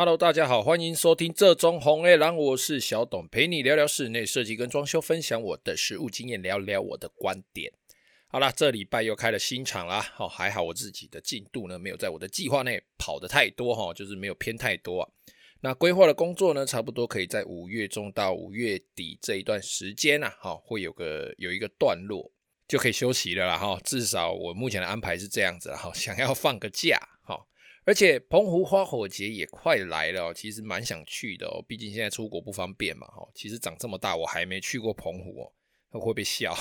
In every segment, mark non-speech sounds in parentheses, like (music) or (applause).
Hello，大家好，欢迎收听这中红 A 郎，我是小董，陪你聊聊室内设计跟装修，分享我的实务经验，聊聊我的观点。好啦，这礼拜又开了新场啦，哦，还好我自己的进度呢没有在我的计划内跑得太多哈，就是没有偏太多啊。那规划的工作呢，差不多可以在五月中到五月底这一段时间啊，哈，会有个有一个段落就可以休息了啦哈。至少我目前的安排是这样子哈，想要放个假哈。而且澎湖花火节也快来了，其实蛮想去的哦。毕竟现在出国不方便嘛，哈。其实长这么大我还没去过澎湖哦，会不会被笑？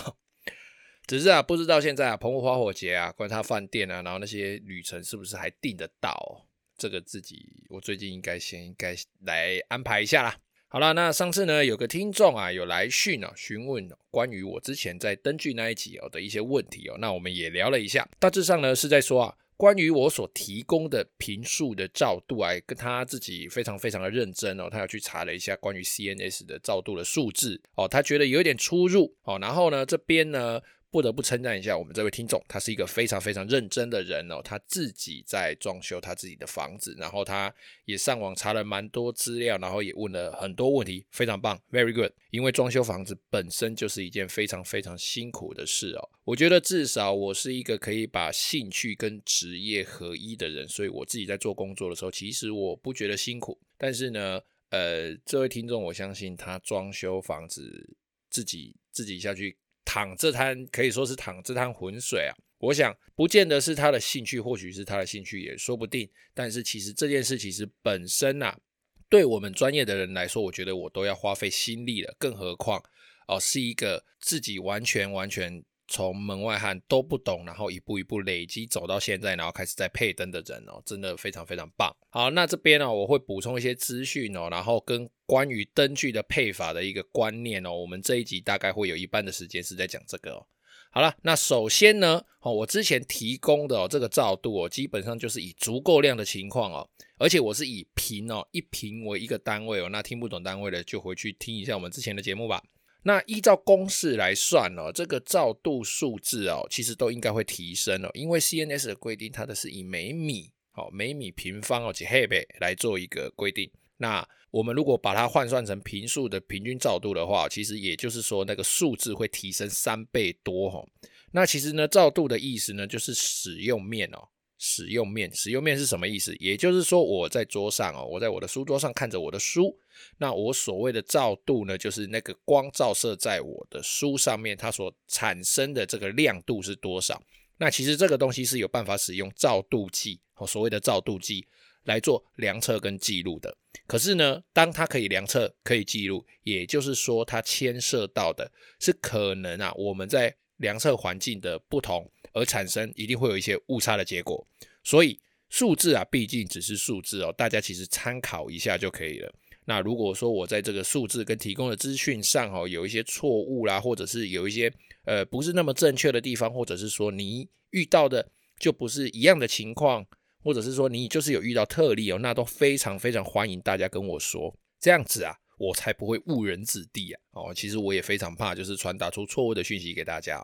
(laughs) 只是啊，不知道现在啊，澎湖花火节啊，关他饭店啊，然后那些旅程是不是还订得到？这个自己我最近应该先应该来安排一下啦。好啦，那上次呢有个听众啊有来讯啊询问关于我之前在灯具那一集哦的一些问题哦，那我们也聊了一下，大致上呢是在说啊。关于我所提供的坪数的照度啊，跟他自己非常非常的认真哦，他要去查了一下关于 CNS 的照度的数字哦，他觉得有点出入哦，然后呢这边呢。不得不称赞一下我们这位听众，他是一个非常非常认真的人哦。他自己在装修他自己的房子，然后他也上网查了蛮多资料，然后也问了很多问题，非常棒，very good。因为装修房子本身就是一件非常非常辛苦的事哦。我觉得至少我是一个可以把兴趣跟职业合一的人，所以我自己在做工作的时候，其实我不觉得辛苦。但是呢，呃，这位听众，我相信他装修房子自己自己下去。淌这滩可以说是淌这滩浑水啊！我想不见得是他的兴趣，或许是他的兴趣也说不定。但是其实这件事其实本身啊，对我们专业的人来说，我觉得我都要花费心力了，更何况哦，是一个自己完全完全。从门外汉都不懂，然后一步一步累积走到现在，然后开始在配灯的人哦，真的非常非常棒。好，那这边呢，我会补充一些资讯哦，然后跟关于灯具的配法的一个观念哦，我们这一集大概会有一半的时间是在讲这个哦。好了，那首先呢，哦，我之前提供的哦这个照度哦，基本上就是以足够亮的情况哦，而且我是以坪哦一坪为一个单位哦，那听不懂单位的就回去听一下我们之前的节目吧。那依照公式来算哦，这个照度数字哦，其实都应该会提升哦，因为 CNS 的规定，它的是以每米哦每米平方哦几赫贝来做一个规定。那我们如果把它换算成平数的平均照度的话，其实也就是说那个数字会提升三倍多哈。那其实呢，照度的意思呢，就是使用面哦。使用面，使用面是什么意思？也就是说，我在桌上哦，我在我的书桌上看着我的书，那我所谓的照度呢，就是那个光照射在我的书上面，它所产生的这个亮度是多少？那其实这个东西是有办法使用照度计哦，所谓的照度计来做量测跟记录的。可是呢，当它可以量测、可以记录，也就是说，它牵涉到的是可能啊，我们在量测环境的不同。而产生一定会有一些误差的结果，所以数字啊，毕竟只是数字哦，大家其实参考一下就可以了。那如果说我在这个数字跟提供的资讯上哦，有一些错误啦，或者是有一些呃不是那么正确的地方，或者是说你遇到的就不是一样的情况，或者是说你就是有遇到特例哦，那都非常非常欢迎大家跟我说，这样子啊，我才不会误人子弟啊。哦，其实我也非常怕，就是传达出错误的讯息给大家。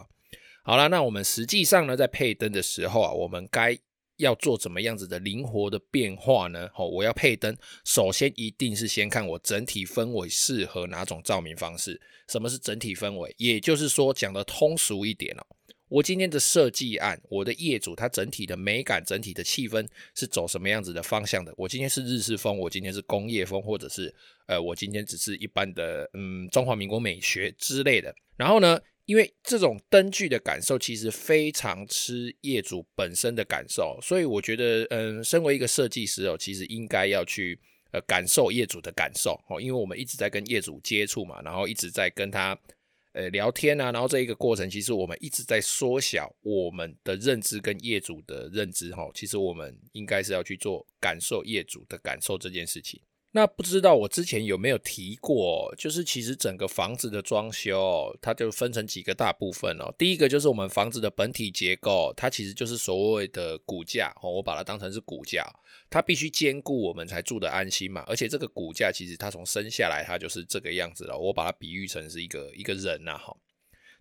好了，那我们实际上呢，在配灯的时候啊，我们该要做怎么样子的灵活的变化呢？好，我要配灯，首先一定是先看我整体氛围适合哪种照明方式。什么是整体氛围？也就是说，讲的通俗一点哦，我今天的设计案，我的业主他整体的美感、整体的气氛是走什么样子的方向的？我今天是日式风，我今天是工业风，或者是呃，我今天只是一般的嗯，中华民国美学之类的。然后呢，因为这种灯具的感受其实非常吃业主本身的感受，所以我觉得，嗯，身为一个设计师哦，其实应该要去呃感受业主的感受哦，因为我们一直在跟业主接触嘛，然后一直在跟他呃聊天啊，然后这一个过程，其实我们一直在缩小我们的认知跟业主的认知哈，其实我们应该是要去做感受业主的感受这件事情。那不知道我之前有没有提过，就是其实整个房子的装修，它就分成几个大部分哦。第一个就是我们房子的本体结构，它其实就是所谓的骨架哦，我把它当成是骨架，它必须坚固，我们才住得安心嘛。而且这个骨架其实它从生下来，它就是这个样子了。我把它比喻成是一个一个人呐，哈，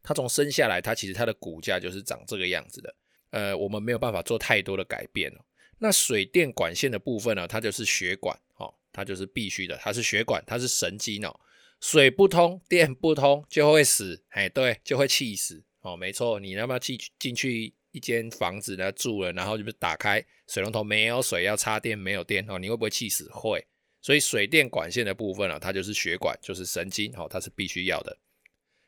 它从生下来，它其实它的骨架就是长这个样子的。呃，我们没有办法做太多的改变哦。那水电管线的部分呢，它就是血管，哈。它就是必须的，它是血管，它是神经哦。水不通，电不通就会死，哎，对，就会气死哦。没错，你要不要进进去一间房子呢住了，然后就是打开水龙头没有水，要插电没有电哦，你会不会气死？会。所以水电管线的部分啊，它就是血管，就是神经哦，它是必须要的。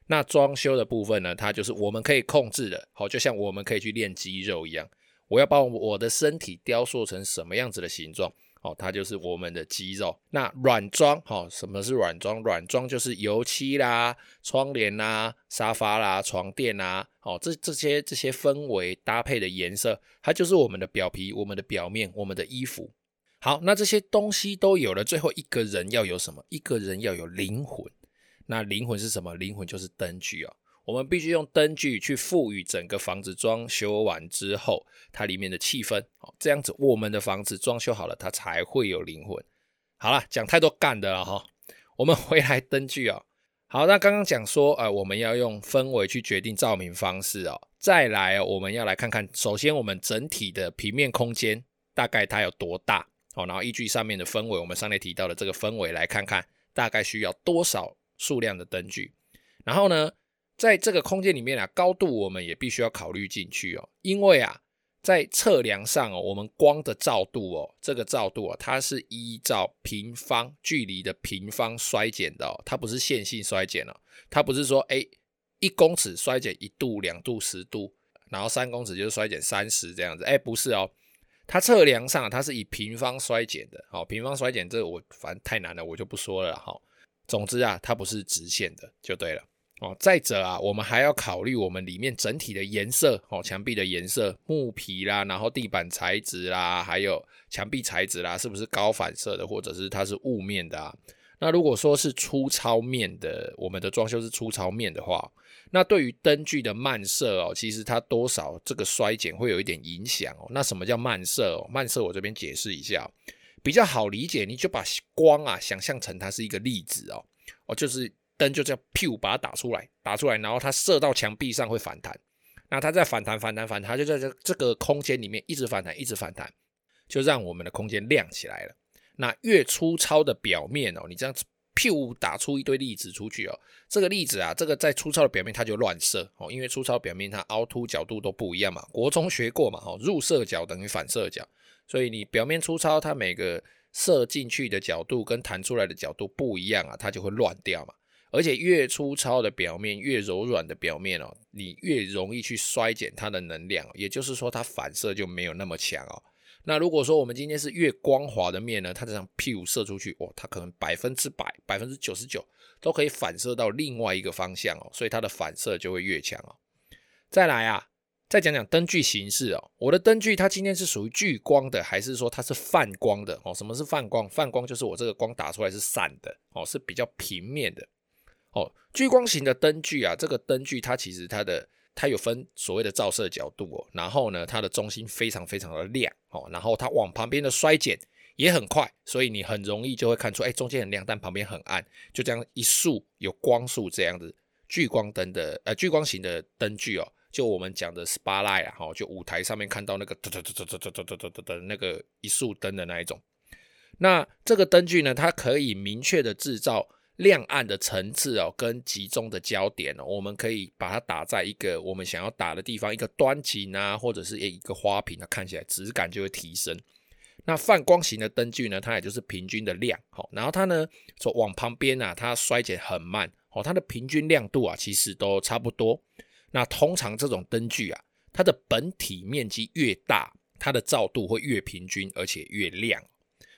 那装修的部分呢，它就是我们可以控制的，好，就像我们可以去练肌肉一样，我要把我的身体雕塑成什么样子的形状，哦，它就是我们的肌肉。那软装，哦，什么是软装？软装就是油漆啦、窗帘啦、沙发啦、床垫啦，哦，这这些这些氛围搭配的颜色，它就是我们的表皮、我们的表面、我们的衣服。好，那这些东西都有了，最后一个人要有什么？一个人要有灵魂。那灵魂是什么？灵魂就是灯具哦。我们必须用灯具去赋予整个房子装修完之后，它里面的气氛。哦，这样子我们的房子装修好了，它才会有灵魂。好了，讲太多干的了哈。我们 (laughs) 回来灯具哦。好，那刚刚讲说，呃，我们要用氛围去决定照明方式哦。再来，我们要来看看，首先我们整体的平面空间大概它有多大？哦，然后依据上面的氛围，我们上面提到的这个氛围来看看，大概需要多少？数量的灯具，然后呢，在这个空间里面啊，高度我们也必须要考虑进去哦，因为啊，在测量上哦，我们光的照度哦，这个照度啊，它是依照平方距离的平方衰减的哦，它不是线性衰减哦，它不是说哎，一公尺衰减一度、两度、十度，然后三公尺就是衰减三十这样子，哎，不是哦，它测量上它是以平方衰减的，好，平方衰减这我反正太难了，我就不说了哈。总之啊，它不是直线的，就对了。哦。再者啊，我们还要考虑我们里面整体的颜色哦，墙壁的颜色、木皮啦，然后地板材质啦，还有墙壁材质啦，是不是高反射的，或者是它是雾面的啊？那如果说是粗糙面的，我们的装修是粗糙面的话，那对于灯具的漫射哦，其实它多少这个衰减会有一点影响哦。那什么叫漫射哦？漫射我这边解释一下。比较好理解，你就把光啊想象成它是一个粒子哦，哦，就是灯就这样，噗，把它打出来，打出来，然后它射到墙壁上会反弹，那它在反弹，反弹，反弹，它就在这这个空间里面一直反弹，一直反弹，就让我们的空间亮起来了。那越粗糙的表面哦，你这样子噗打出一堆粒子出去哦，这个粒子啊，这个在粗糙的表面它就乱射哦，因为粗糙表面它凹凸角度都不一样嘛，国中学过嘛，哦，入射角等于反射角。所以你表面粗糙，它每个射进去的角度跟弹出来的角度不一样啊，它就会乱掉嘛。而且越粗糙的表面，越柔软的表面哦，你越容易去衰减它的能量，也就是说它反射就没有那么强哦。那如果说我们今天是越光滑的面呢，它这样屁射出去，哦，它可能百分之百、百分之九十九都可以反射到另外一个方向哦，所以它的反射就会越强哦。再来啊。再讲讲灯具形式哦，我的灯具它今天是属于聚光的，还是说它是泛光的哦？什么是泛光？泛光就是我这个光打出来是散的哦，是比较平面的哦。聚光型的灯具啊，这个灯具它其实它的它有分所谓的照射角度哦，然后呢，它的中心非常非常的亮哦，然后它往旁边的衰减也很快，所以你很容易就会看出，哎，中间很亮，但旁边很暗，就这样一束有光束这样子。聚光灯的呃聚光型的灯具哦。就我们讲的 spotlight 啊，哈，就舞台上面看到那个哒哒哒哒哒哒哒哒哒的那个一束灯的那一种。那这个灯具呢，它可以明确的制造亮暗的层次哦，跟集中的焦点哦。我们可以把它打在一个我们想要打的地方，一个端景啊，或者是一个花瓶，啊看起来质感就会提升。那泛光型的灯具呢，它也就是平均的亮，好，然后它呢，说往旁边啊，它衰减很慢，哦，它的平均亮度啊，其实都差不多。那通常这种灯具啊，它的本体面积越大，它的照度会越平均，而且越亮。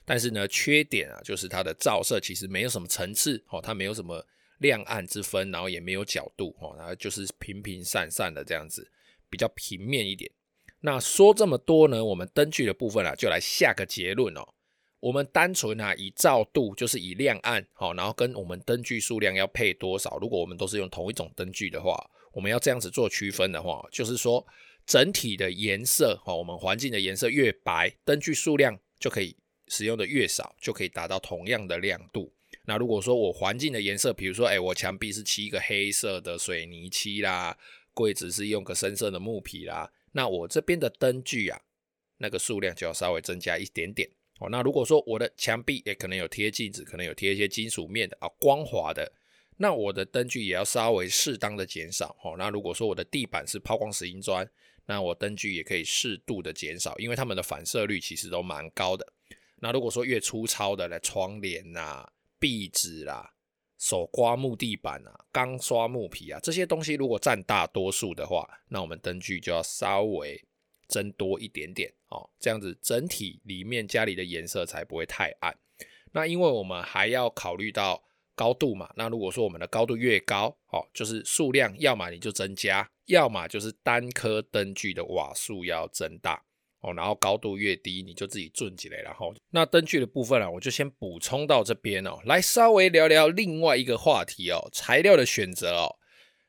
但是呢，缺点啊，就是它的照射其实没有什么层次哦，它没有什么亮暗之分，然后也没有角度哦，然后就是平平散散的这样子，比较平面一点。那说这么多呢，我们灯具的部分啊，就来下个结论哦。我们单纯啊，以照度就是以亮暗好，然后跟我们灯具数量要配多少。如果我们都是用同一种灯具的话，我们要这样子做区分的话，就是说整体的颜色哈，我们环境的颜色越白，灯具数量就可以使用的越少，就可以达到同样的亮度。那如果说我环境的颜色，比如说哎，我墙壁是漆一个黑色的水泥漆啦，柜子是用个深色的木皮啦，那我这边的灯具啊，那个数量就要稍微增加一点点。哦，那如果说我的墙壁也可能有贴镜子，可能有贴一些金属面的啊，光滑的，那我的灯具也要稍微适当的减少。哦，那如果说我的地板是抛光石英砖，那我灯具也可以适度的减少，因为它们的反射率其实都蛮高的。那如果说越粗糙的，呢窗帘呐、壁纸啦、手刮木地板啊、钢刷木皮啊这些东西，如果占大多数的话，那我们灯具就要稍微增多一点点哦，这样子整体里面家里的颜色才不会太暗。那因为我们还要考虑到高度嘛，那如果说我们的高度越高，哦，就是数量要么你就增加，要么就是单颗灯具的瓦数要增大。哦，然后高度越低，你就自己转起来。然后，那灯具的部分啊，我就先补充到这边哦。来稍微聊聊另外一个话题哦，材料的选择哦。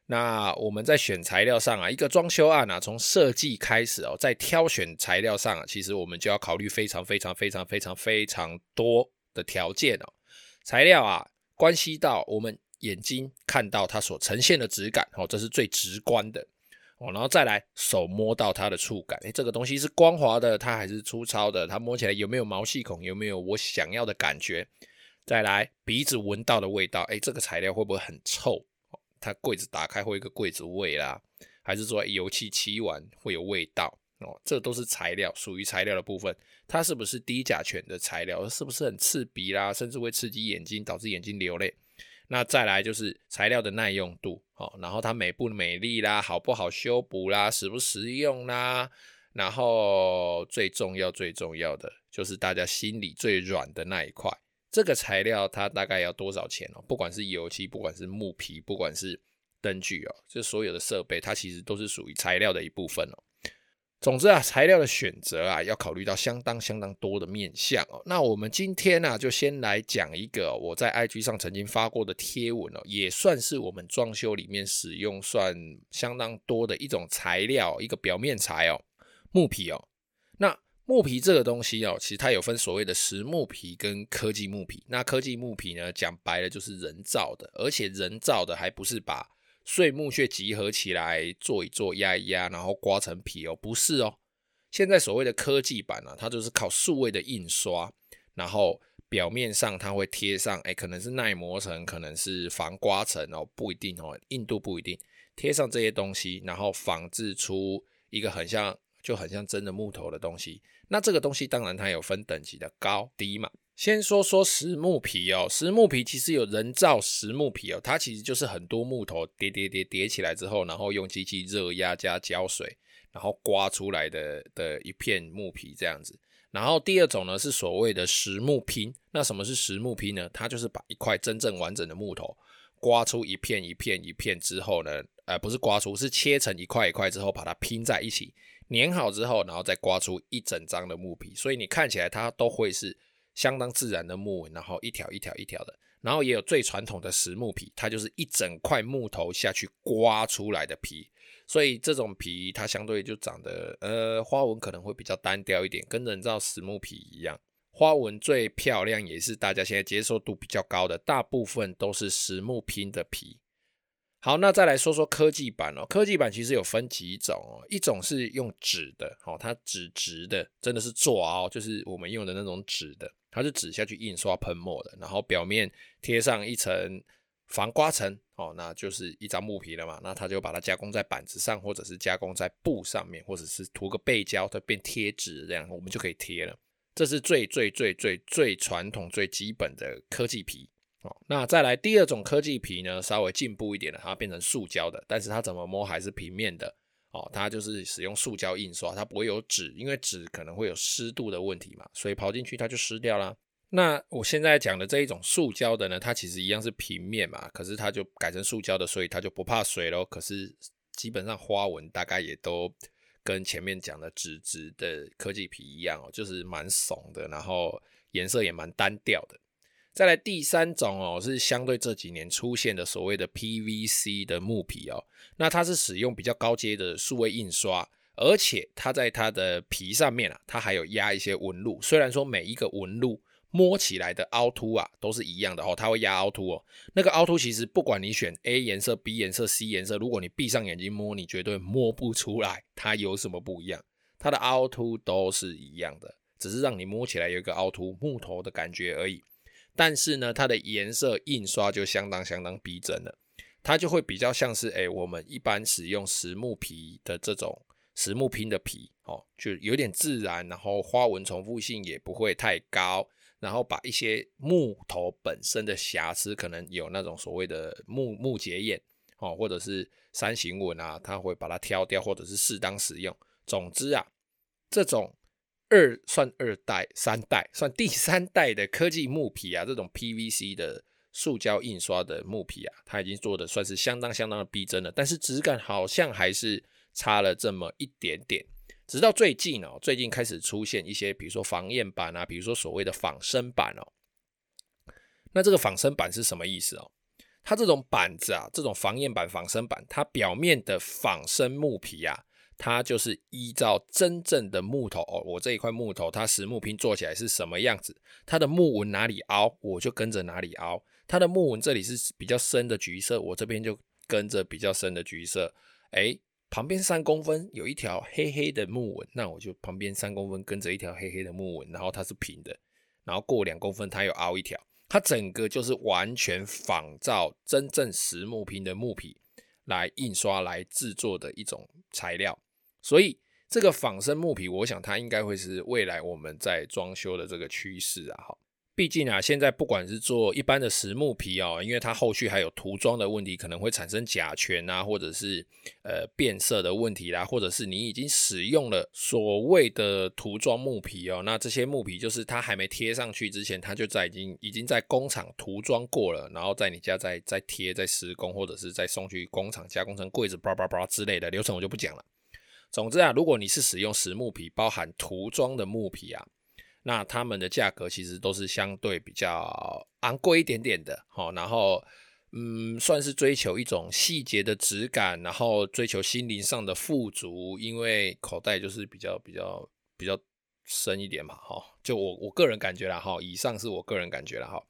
那我们在选材料上啊，一个装修案啊，从设计开始哦，在挑选材料上啊，其实我们就要考虑非常非常非常非常非常多的条件哦。材料啊，关系到我们眼睛看到它所呈现的质感哦，这是最直观的。哦，然后再来手摸到它的触感，诶，这个东西是光滑的，它还是粗糙的？它摸起来有没有毛细孔？有没有我想要的感觉？再来鼻子闻到的味道，诶，这个材料会不会很臭？它柜子打开会有一个柜子味啦，还是说油漆漆完会有味道？哦，这都是材料，属于材料的部分，它是不是低甲醛的材料？是不是很刺鼻啦？甚至会刺激眼睛，导致眼睛流泪？那再来就是材料的耐用度，好，然后它美不美丽啦，好不好修补啦，实不实用啦，然后最重要最重要的就是大家心里最软的那一块，这个材料它大概要多少钱哦？不管是油漆，不管是木皮，不管是灯具哦，这所有的设备，它其实都是属于材料的一部分哦。总之啊，材料的选择啊，要考虑到相当相当多的面向哦。那我们今天呢、就先来讲一个我在 IG 上曾经发过的贴文哦，也算是我们装修里面使用算相当多的一种材料，一个表面材哦，木皮哦。那木皮这个东西哦，其实它有分所谓的实木皮跟科技木皮。那科技木皮呢，讲白了就是人造的，而且人造的还不是把碎木屑集合起来做一做压一压，然后刮成皮哦，不是哦。现在所谓的科技版呢、啊，它就是靠数位的印刷，然后表面上它会贴上，哎，可能是耐磨层，可能是防刮层哦，不一定哦，硬度不一定，贴上这些东西，然后仿制出一个很像，就很像真的木头的东西。那这个东西当然它有分等级的高低嘛。先说说实木皮哦，实木皮其实有人造实木皮哦，它其实就是很多木头叠叠叠叠起来之后，然后用机器热压加胶水，然后刮出来的的一片木皮这样子。然后第二种呢是所谓的实木拼，那什么是实木拼呢？它就是把一块真正完整的木头刮出一片一片一片之后呢，呃，不是刮出，是切成一块一块之后把它拼在一起，粘好之后，然后再刮出一整张的木皮，所以你看起来它都会是。相当自然的木纹，然后一条一条一条的，然后也有最传统的实木皮，它就是一整块木头下去刮出来的皮，所以这种皮它相对就长得呃花纹可能会比较单调一点，跟人造实木皮一样，花纹最漂亮也是大家现在接受度比较高的，大部分都是实木拼的皮。好，那再来说说科技版哦。科技版其实有分几种哦，一种是用纸的，哦，它纸质的，真的是做哦，就是我们用的那种纸的，它是纸下去印刷喷墨的，然后表面贴上一层防刮层，哦，那就是一张木皮了嘛，那它就把它加工在板子上，或者是加工在布上面，或者是涂个背胶，它变贴纸这样，我们就可以贴了。这是最最最最最传统、最基本的科技皮。哦那再来第二种科技皮呢，稍微进步一点的，它变成塑胶的，但是它怎么摸还是平面的哦。它就是使用塑胶印刷，它不会有纸，因为纸可能会有湿度的问题嘛，所以跑进去它就湿掉啦。那我现在讲的这一种塑胶的呢，它其实一样是平面嘛，可是它就改成塑胶的，所以它就不怕水咯。可是基本上花纹大概也都跟前面讲的纸质的科技皮一样哦，就是蛮怂的，然后颜色也蛮单调的。再来第三种哦，是相对这几年出现的所谓的 PVC 的木皮哦，那它是使用比较高阶的数位印刷，而且它在它的皮上面啊，它还有压一些纹路。虽然说每一个纹路摸起来的凹凸啊都是一样的哦，它会压凹凸哦。那个凹凸其实不管你选 A 颜色、B 颜色、C 颜色，如果你闭上眼睛摸，你绝对摸不出来它有什么不一样，它的凹凸都是一样的。只是让你摸起来有一个凹凸木头的感觉而已。但是呢，它的颜色印刷就相当相当逼真了，它就会比较像是诶、我们一般使用实木皮的这种实木拼的皮哦，就有点自然，然后花纹重复性也不会太高，然后把一些木头本身的瑕疵，可能有那种所谓的木木结眼哦，或者是山形纹啊，它会把它挑掉，或者是适当使用。总之啊，这种。二算二代、三代算第三代的科技木皮啊，这种 PVC 的塑胶印刷的木皮啊，它已经做的算是相当相当的逼真了，但是质感好像还是差了这么一点点。直到最近哦，最近开始出现一些，比如说防验版啊，比如说所谓的仿生版哦。那这个仿生版是什么意思哦？它这种板子啊，这种防验版、仿生版，它表面的仿生木皮啊。它就是依照真正的木头哦，我这一块木头它实木拼做起来是什么样子，它的木纹哪里凹，我就跟着哪里凹。它的木纹这里是比较深的橘色，我这边就跟着比较深的橘色。诶，旁边三公分有一条黑黑的木纹，那我就旁边三公分跟着一条黑黑的木纹，然后它是平的，然后过两公分它又凹一条，它整个就是完全仿照真正实木拼的木皮来印刷来制作的一种材料。所以这个仿生木皮，我想它应该会是未来我们在装修的这个趋势啊！哈，毕竟啊，现在不管是做一般的实木皮哦，因为它后续还有涂装的问题，可能会产生甲醛啊，或者是呃变色的问题啦，或者是你已经使用了所谓的涂装木皮哦，那这些木皮就是它还没贴上去之前，它就在已经已经在工厂涂装过了，然后在你家再再贴再施工，或者是再送去工厂加工成柜子叭叭叭之类的流程，我就不讲了。总之啊，如果你是使用实木皮，包含涂装的木皮啊，那它们的价格其实都是相对比较昂贵一点点的，好，然后嗯，算是追求一种细节的质感，然后追求心灵上的富足，因为口袋就是比较比较比较深一点嘛，哈，就我我个人感觉啦，哈，以上是我个人感觉啦，哈。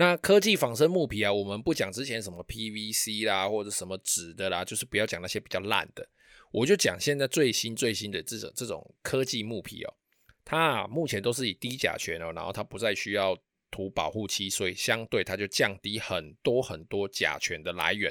那科技仿生木皮啊，我们不讲之前什么 PVC 啦，或者什么纸的啦，就是不要讲那些比较烂的。我就讲现在最新最新的这种这种科技木皮哦，它啊目前都是以低甲醛哦，然后它不再需要涂保护漆，所以相对它就降低很多很多甲醛的来源，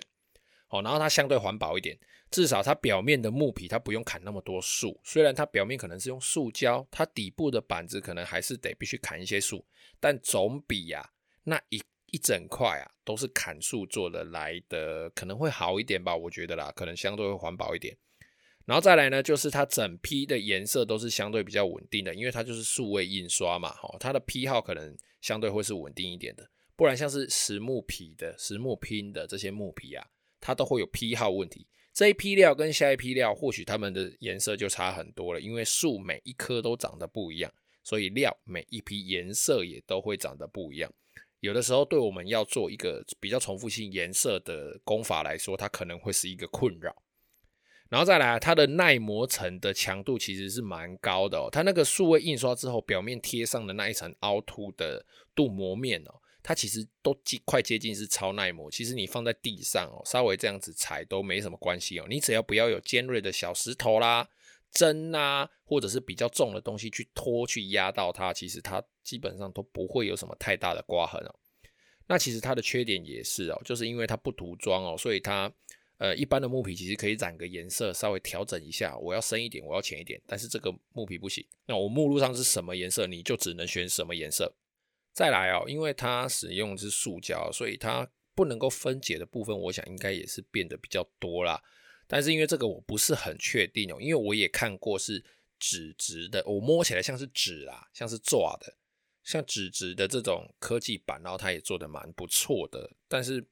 哦，然后它相对环保一点，至少它表面的木皮它不用砍那么多树，虽然它表面可能是用塑胶，它底部的板子可能还是得必须砍一些树，但总比呀、那一一整块啊都是砍树做的来的可能会好一点吧，我觉得啦，可能相对会环保一点。然后再来呢，就是它整批的颜色都是相对比较稳定的，因为它就是数位印刷嘛，哈，它的批号可能相对会是稳定一点的。不然像是实木皮的、实木拼的这些木皮啊，它都会有批号问题。这一批料跟下一批料，或许它们的颜色就差很多了，因为树每一棵都长得不一样，所以料每一批颜色也都会长得不一样。有的时候对我们要做一个比较重复性颜色的工法来说，它可能会是一个困扰。然后再来，它的耐磨层的强度其实是蛮高的哦。它那个数位印刷之后，表面贴上的那一层凹凸的镀膜面哦，它其实都快接近是超耐磨。其实你放在地上哦，稍微这样子踩都没什么关系哦。你只要不要有尖锐的小石头啦、针啊，或者是比较重的东西去拖去压到它，其实它基本上都不会有什么太大的刮痕哦。那其实它的缺点也是哦，就是因为它不涂装哦，所以它。呃，一般的木皮其实可以染个颜色，稍微调整一下，我要深一点，我要浅一点，但是这个木皮不行。那我目录上是什么颜色，你就只能选什么颜色。再来哦，因为它使用是塑胶，所以它不能够分解的部分，我想应该也是变得比较多啦。但是因为这个我不是很确定哦，因为我也看过是纸质的，我摸起来像是纸啦，像是做的，像纸质的这种科技板，然后它也做得蛮不错的，但是。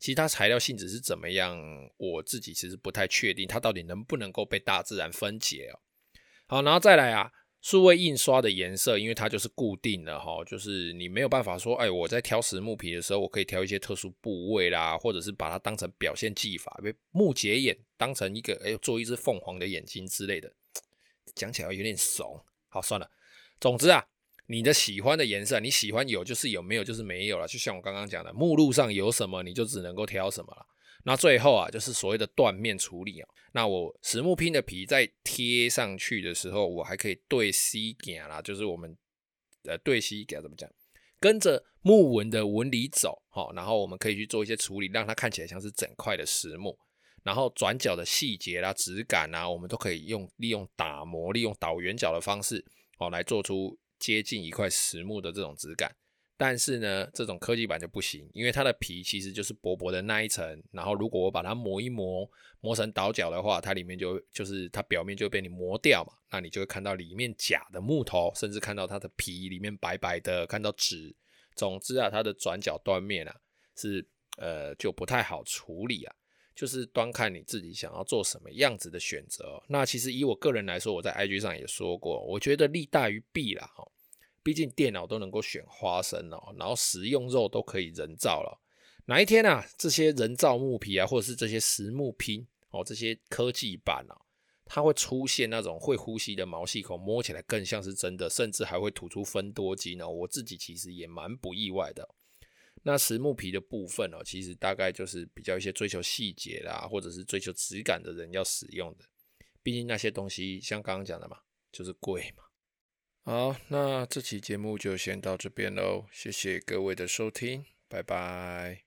其他材料性质是怎么样？我自己其实不太确定，它到底能不能够被大自然分解哦。好，然后再来啊，数位印刷的颜色，因为它就是固定的哈，就是你没有办法说，哎，我在挑实木皮的时候，我可以挑一些特殊部位啦，或者是把它当成表现技法，被木结眼当成一个，哎，做一只凤凰的眼睛之类的，讲起来有点怂。好，算了，总之啊。你的喜欢的颜色，你喜欢有就是有，没有就是没有了。就像我刚刚讲的，目录上有什么你就只能够挑什么了。那最后啊，就是所谓的断面处理啊。那我实木拼的皮在贴上去的时候，我还可以对西点啦，就是我们呃对西点怎么讲？跟着木纹的纹理走，好，然后我们可以去做一些处理，让它看起来像是整块的实木。然后转角的细节啦、质感啊，我们都可以用利用打磨、利用倒圆角的方式，哦，来做出接近一块实木的这种质感。但是呢，这种科技版就不行，因为它的皮其实就是薄薄的那一层。然后如果我把它磨一磨，磨成倒角的话，它里面就就是它表面就被你磨掉嘛，那你就会看到里面假的木头，甚至看到它的皮里面白白的，看到纸。总之啊，它的转角断面啊，是呃就不太好处理啊。就是端看你自己想要做什么样子的选择。那其实以我个人来说，我在 IG 上也说过，我觉得利大于弊啦。哈，毕竟电脑都能够选花生哦，然后食用肉都可以人造了。哪一天啊，这些人造木皮啊，或者是这些实木拼哦，这些科技版啊，它会出现那种会呼吸的毛细孔，摸起来更像是真的，甚至还会吐出芬多精呢。我自己其实也蛮不意外的。那实木皮的部分哦，其实大概就是比较一些追求细节啦，或者是追求质感的人要使用的。毕竟那些东西像刚刚讲的嘛，就是贵嘛。好，那这期节目就先到这边喽，谢谢各位的收听，拜拜。